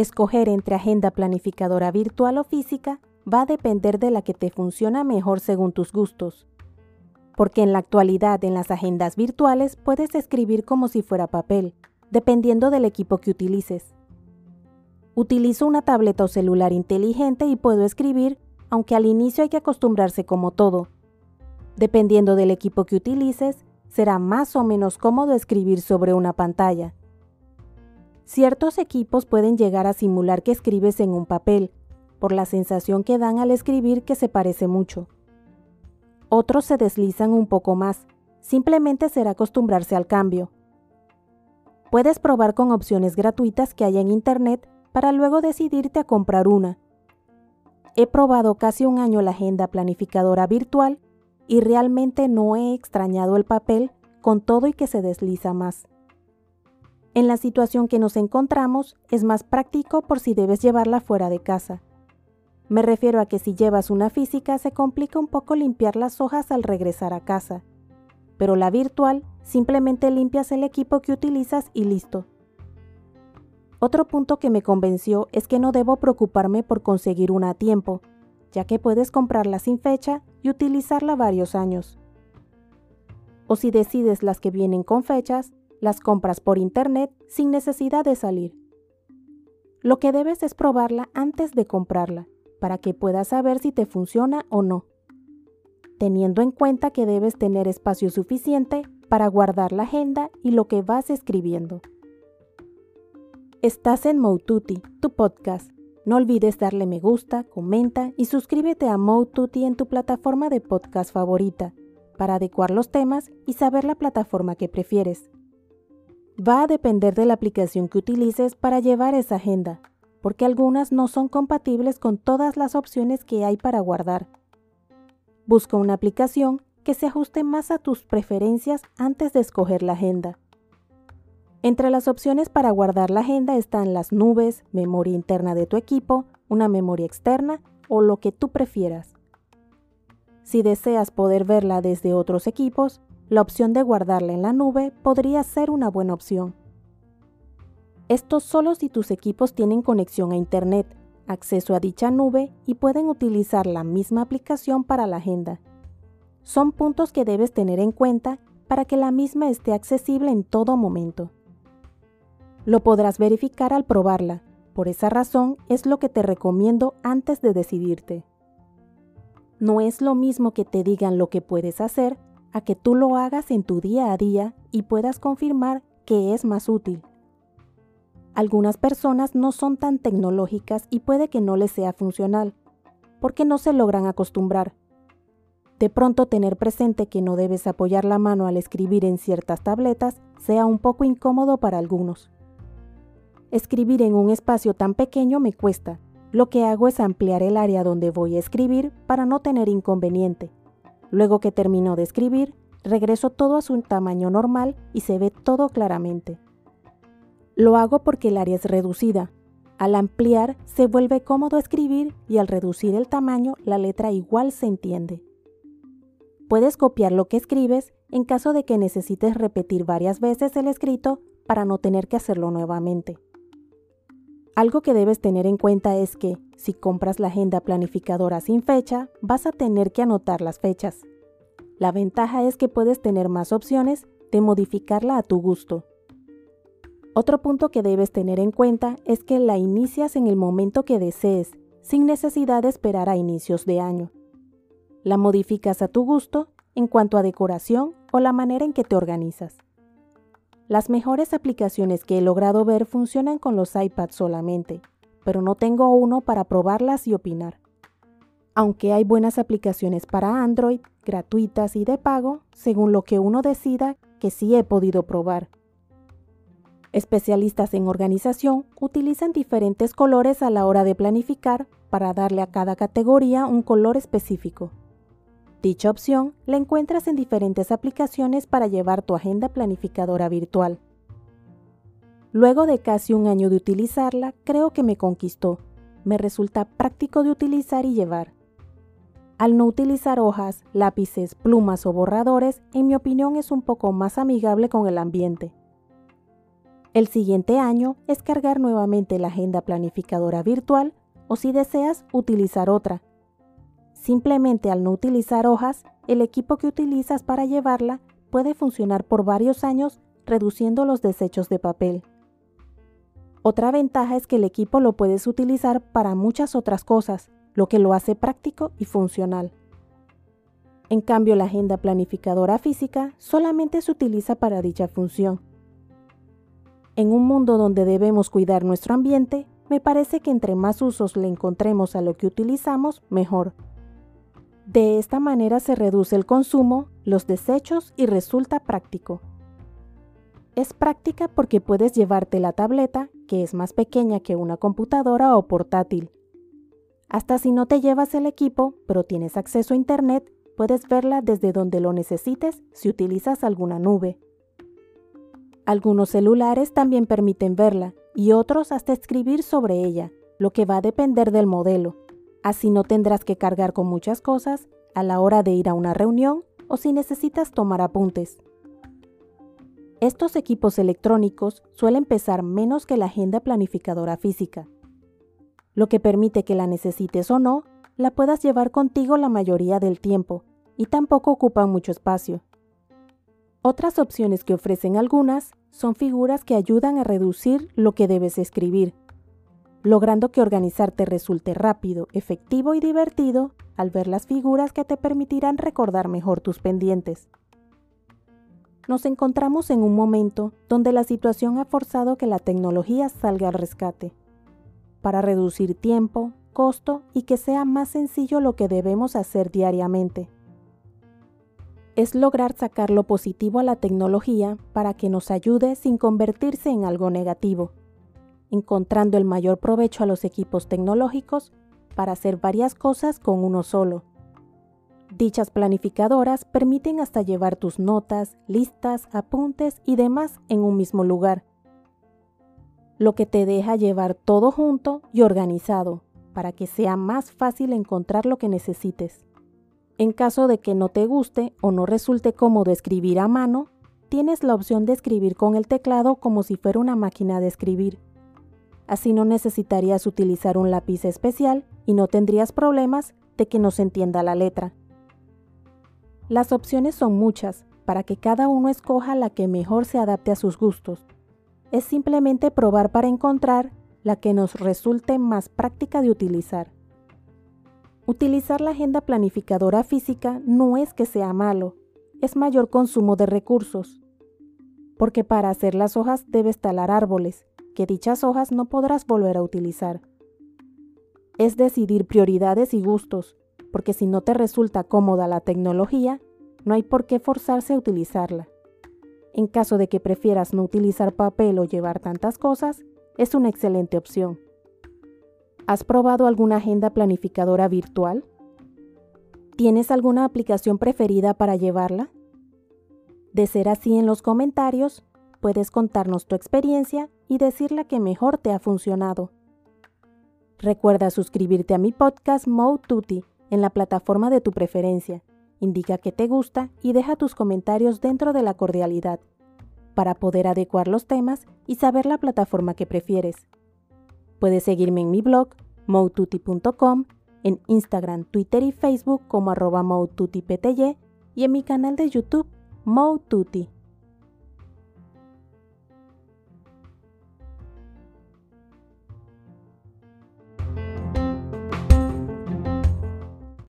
Escoger entre agenda planificadora virtual o física va a depender de la que te funciona mejor según tus gustos. Porque en la actualidad en las agendas virtuales puedes escribir como si fuera papel, dependiendo del equipo que utilices. Utilizo una tableta o celular inteligente y puedo escribir, aunque al inicio hay que acostumbrarse como todo. Dependiendo del equipo que utilices, será más o menos cómodo escribir sobre una pantalla. Ciertos equipos pueden llegar a simular que escribes en un papel, por la sensación que dan al escribir que se parece mucho. Otros se deslizan un poco más, simplemente será acostumbrarse al cambio. Puedes probar con opciones gratuitas que hay en Internet para luego decidirte a comprar una. He probado casi un año la agenda planificadora virtual y realmente no he extrañado el papel con todo y que se desliza más. En la situación que nos encontramos es más práctico por si debes llevarla fuera de casa. Me refiero a que si llevas una física se complica un poco limpiar las hojas al regresar a casa, pero la virtual simplemente limpias el equipo que utilizas y listo. Otro punto que me convenció es que no debo preocuparme por conseguir una a tiempo, ya que puedes comprarla sin fecha y utilizarla varios años. O si decides las que vienen con fechas, las compras por internet sin necesidad de salir. Lo que debes es probarla antes de comprarla para que puedas saber si te funciona o no, teniendo en cuenta que debes tener espacio suficiente para guardar la agenda y lo que vas escribiendo. Estás en Moututi, tu podcast. No olvides darle me gusta, comenta y suscríbete a Moututi en tu plataforma de podcast favorita para adecuar los temas y saber la plataforma que prefieres. Va a depender de la aplicación que utilices para llevar esa agenda, porque algunas no son compatibles con todas las opciones que hay para guardar. Busca una aplicación que se ajuste más a tus preferencias antes de escoger la agenda. Entre las opciones para guardar la agenda están las nubes, memoria interna de tu equipo, una memoria externa o lo que tú prefieras. Si deseas poder verla desde otros equipos, la opción de guardarla en la nube podría ser una buena opción. Esto solo si tus equipos tienen conexión a Internet, acceso a dicha nube y pueden utilizar la misma aplicación para la agenda. Son puntos que debes tener en cuenta para que la misma esté accesible en todo momento. Lo podrás verificar al probarla, por esa razón es lo que te recomiendo antes de decidirte. No es lo mismo que te digan lo que puedes hacer a que tú lo hagas en tu día a día y puedas confirmar que es más útil. Algunas personas no son tan tecnológicas y puede que no les sea funcional, porque no se logran acostumbrar. De pronto tener presente que no debes apoyar la mano al escribir en ciertas tabletas sea un poco incómodo para algunos. Escribir en un espacio tan pequeño me cuesta. Lo que hago es ampliar el área donde voy a escribir para no tener inconveniente. Luego que termino de escribir, regreso todo a su tamaño normal y se ve todo claramente. Lo hago porque el área es reducida. Al ampliar se vuelve cómodo escribir y al reducir el tamaño la letra igual se entiende. Puedes copiar lo que escribes en caso de que necesites repetir varias veces el escrito para no tener que hacerlo nuevamente. Algo que debes tener en cuenta es que, si compras la agenda planificadora sin fecha, vas a tener que anotar las fechas. La ventaja es que puedes tener más opciones de modificarla a tu gusto. Otro punto que debes tener en cuenta es que la inicias en el momento que desees, sin necesidad de esperar a inicios de año. La modificas a tu gusto en cuanto a decoración o la manera en que te organizas. Las mejores aplicaciones que he logrado ver funcionan con los iPads solamente, pero no tengo uno para probarlas y opinar. Aunque hay buenas aplicaciones para Android, gratuitas y de pago, según lo que uno decida, que sí he podido probar. Especialistas en organización utilizan diferentes colores a la hora de planificar para darle a cada categoría un color específico. Dicha opción la encuentras en diferentes aplicaciones para llevar tu agenda planificadora virtual. Luego de casi un año de utilizarla, creo que me conquistó. Me resulta práctico de utilizar y llevar. Al no utilizar hojas, lápices, plumas o borradores, en mi opinión es un poco más amigable con el ambiente. El siguiente año es cargar nuevamente la agenda planificadora virtual o si deseas utilizar otra. Simplemente al no utilizar hojas, el equipo que utilizas para llevarla puede funcionar por varios años reduciendo los desechos de papel. Otra ventaja es que el equipo lo puedes utilizar para muchas otras cosas, lo que lo hace práctico y funcional. En cambio, la agenda planificadora física solamente se utiliza para dicha función. En un mundo donde debemos cuidar nuestro ambiente, me parece que entre más usos le encontremos a lo que utilizamos, mejor. De esta manera se reduce el consumo, los desechos y resulta práctico. Es práctica porque puedes llevarte la tableta, que es más pequeña que una computadora o portátil. Hasta si no te llevas el equipo, pero tienes acceso a Internet, puedes verla desde donde lo necesites si utilizas alguna nube. Algunos celulares también permiten verla y otros hasta escribir sobre ella, lo que va a depender del modelo. Así no tendrás que cargar con muchas cosas a la hora de ir a una reunión o si necesitas tomar apuntes. Estos equipos electrónicos suelen pesar menos que la agenda planificadora física, lo que permite que la necesites o no, la puedas llevar contigo la mayoría del tiempo y tampoco ocupan mucho espacio. Otras opciones que ofrecen algunas son figuras que ayudan a reducir lo que debes escribir, logrando que organizarte resulte rápido, efectivo y divertido al ver las figuras que te permitirán recordar mejor tus pendientes. Nos encontramos en un momento donde la situación ha forzado que la tecnología salga al rescate, para reducir tiempo, costo y que sea más sencillo lo que debemos hacer diariamente. Es lograr sacar lo positivo a la tecnología para que nos ayude sin convertirse en algo negativo, encontrando el mayor provecho a los equipos tecnológicos para hacer varias cosas con uno solo Dichas planificadoras permiten hasta llevar tus notas, listas, apuntes y demás en un mismo lugar, lo que te deja llevar todo junto y organizado para que sea más fácil encontrar lo que necesites. En caso de que no te guste o no resulte cómodo escribir a mano, tienes la opción de escribir con el teclado como si fuera una máquina de escribir. Así no necesitarías utilizar un lápiz especial y no tendrías problemas de que no se entienda la letra. Las opciones son muchas para que cada uno escoja la que mejor se adapte a sus gustos. Es simplemente probar para encontrar la que nos resulte más práctica de utilizar. Utilizar la agenda planificadora física no es que sea malo, es mayor consumo de recursos. Porque para hacer las hojas debes talar árboles, que dichas hojas no podrás volver a utilizar. Es decidir prioridades y gustos, porque si no te resulta cómoda la tecnología, no hay por qué forzarse a utilizarla. En caso de que prefieras no utilizar papel o llevar tantas cosas, es una excelente opción. ¿Has probado alguna agenda planificadora virtual? ¿Tienes alguna aplicación preferida para llevarla? De ser así en los comentarios, puedes contarnos tu experiencia y decir la que mejor te ha funcionado. Recuerda suscribirte a mi podcast Mode Tutti en la plataforma de tu preferencia. Indica que te gusta y deja tus comentarios dentro de la cordialidad para poder adecuar los temas y saber la plataforma que prefieres. Puedes seguirme en mi blog, moututi.com, en Instagram, Twitter y Facebook como arroba y en mi canal de YouTube, Moututi.